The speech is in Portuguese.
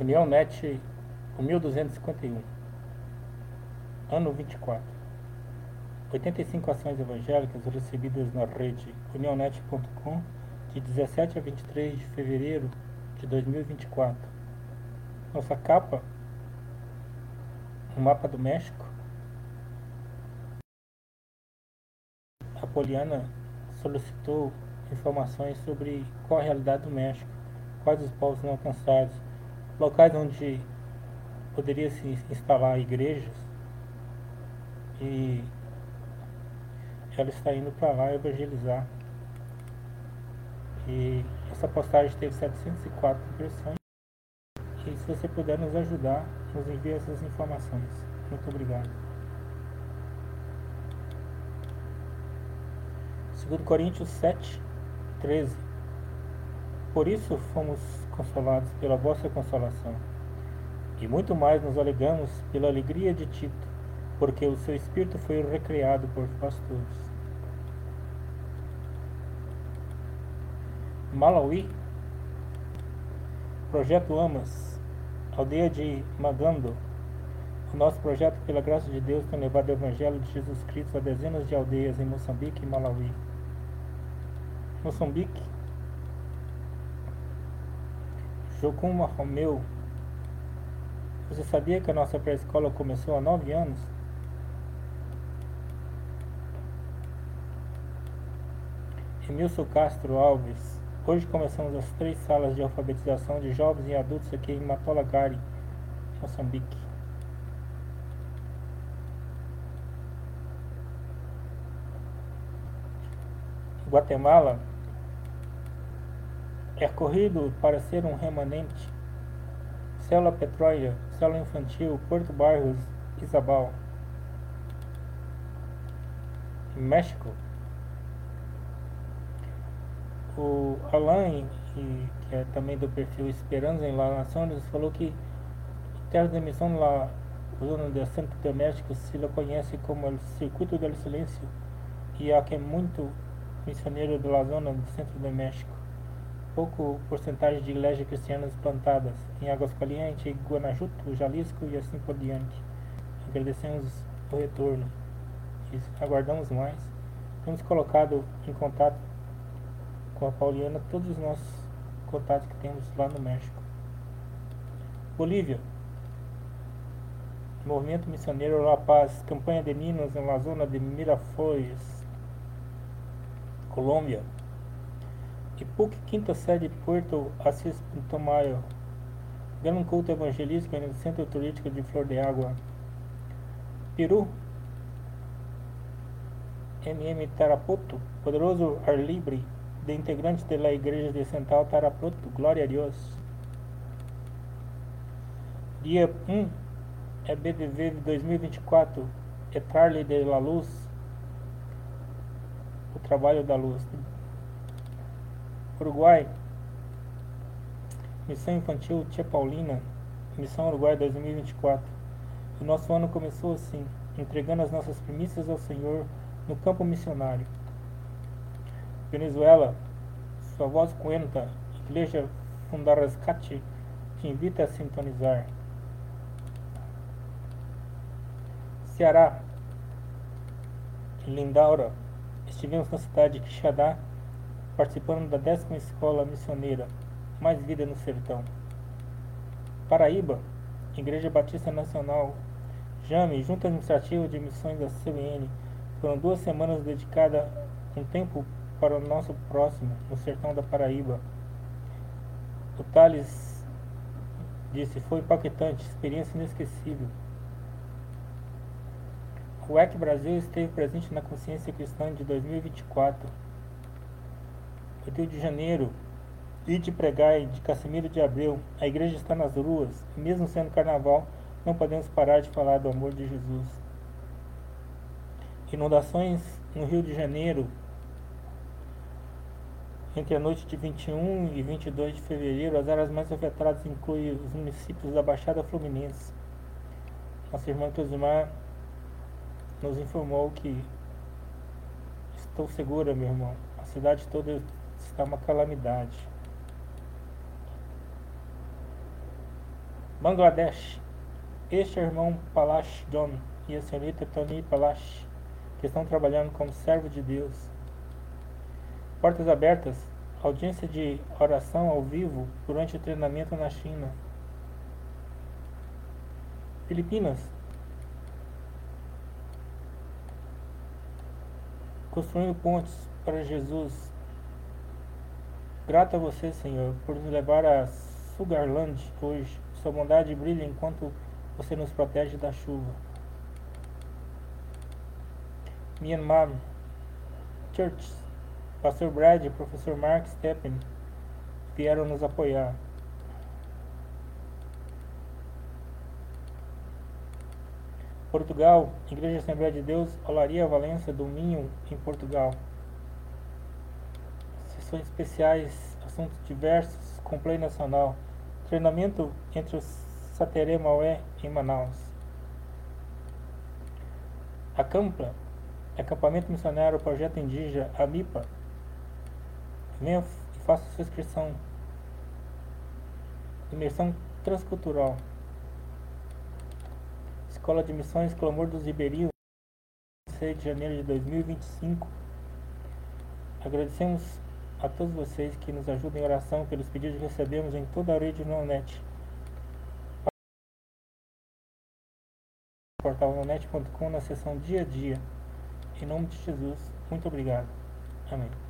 União Net 1251. Ano 24. 85 ações evangélicas recebidas na rede unionet.com de 17 a 23 de fevereiro de 2024. Nossa capa, o mapa do México. A Poliana solicitou informações sobre qual a realidade do México, quais os povos não alcançados, locais onde poderia se instalar igrejas e ela está indo para lá evangelizar. E essa postagem teve 704 impressões. E se você puder nos ajudar, nos envie essas informações. Muito obrigado. 2 Coríntios 7, 13. Por isso fomos consolados pela vossa consolação. E muito mais nos alegramos pela alegria de Tito, porque o seu espírito foi recriado por vós todos. Malawi, Projeto Amas, aldeia de Magando. O nosso projeto, pela graça de Deus, tem levado o Evangelho de Jesus Cristo a dezenas de aldeias em Moçambique e Malawi. Moçambique, Jocuma Romeu. Você sabia que a nossa pré-escola começou há nove anos? Emilson Castro Alves. Hoje começamos as três salas de alfabetização de jovens e adultos aqui em Matolagari, Moçambique. Guatemala é corrido para ser um remanente. Célula Petróleo, Célula Infantil, Porto Barros, Isabal. México. O Alain, que, é também do perfil Esperança em La Nações, falou que terra de emissão lá, zona de Santo de México, se la conhece como o Circuito do Silêncio, e há que é muito missioneiro da zona do centro do México. Pouco porcentagem de igrejas cristianas plantadas em Águas Calientes, Guanajuato, Jalisco e assim por diante. Agradecemos o retorno e aguardamos mais. Temos colocado em contato com a Pauliana todos os nossos contatos que temos lá no México. Bolívia. Movimento Missioneiro La Paz, campanha de Ninos na zona de Miraflores, Colômbia. Ipuc, quinta sede, Puerto Assis Tomayo. Dando um culto evangelístico no Centro Turístico de Flor de Água. Peru. MM Tarapoto, poderoso ar livre, de integrantes da Igreja de Central Tarapoto, glória a Deus. Dia 1 é BDV 2024, é Charlie de la Luz, o trabalho da luz. Uruguai, Missão Infantil Tia Paulina, Missão Uruguai 2024. O nosso ano começou assim, entregando as nossas primícias ao Senhor no campo missionário. Venezuela, sua voz cuenta, Igreja Fundarrescate, te invita a sintonizar. Ceará, Lindaura, estivemos na cidade de Quixadá, participando da décima escola missioneira, Mais Vida no Sertão. Paraíba, Igreja Batista Nacional, JAME, Junta Administrativa de Missões da CBN, foram duas semanas dedicadas um tempo para o nosso próximo, no sertão da Paraíba. O Thales disse, foi impactante, experiência inesquecível. O EC Brasil esteve presente na consciência cristã de 2024. Rio de Janeiro, e de Pregai, de Casimiro de Abreu, a igreja está nas ruas, mesmo sendo carnaval, não podemos parar de falar do amor de Jesus. Inundações no Rio de Janeiro, entre a noite de 21 e 22 de fevereiro, as áreas mais afetadas incluem os municípios da Baixada Fluminense. Nossa irmã Cosmar nos informou que estou segura, meu irmão. A cidade toda está uma calamidade. Bangladesh. Este é o irmão Palash John e a senhorita Tony Palash, que estão trabalhando como servo de Deus. Portas abertas. Audiência de oração ao vivo durante o treinamento na China. Filipinas. Construindo pontes para Jesus. Grato a você, Senhor, por nos levar a Sugarland hoje. Sua bondade brilha enquanto você nos protege da chuva. Myanmar. Church. Pastor Brad e professor Mark Steppen vieram nos apoiar. Portugal, Igreja Assembleia de Deus, Olaria Valença do Minho, em Portugal. Sessões especiais, assuntos diversos, com play nacional. Treinamento entre o Sateré Maué em Manaus. Acampa, Acampamento Missionário Projeto Indígena, AMIPA. Venha e faça sua inscrição. Imersão Transcultural. Escola de Missões Clamor dos Ribeirinhos, 6 de janeiro de 2025. Agradecemos a todos vocês que nos ajudam em oração pelos pedidos que recebemos em toda a original net. Portal nonet.com na seção dia a dia. Em nome de Jesus, muito obrigado. Amém.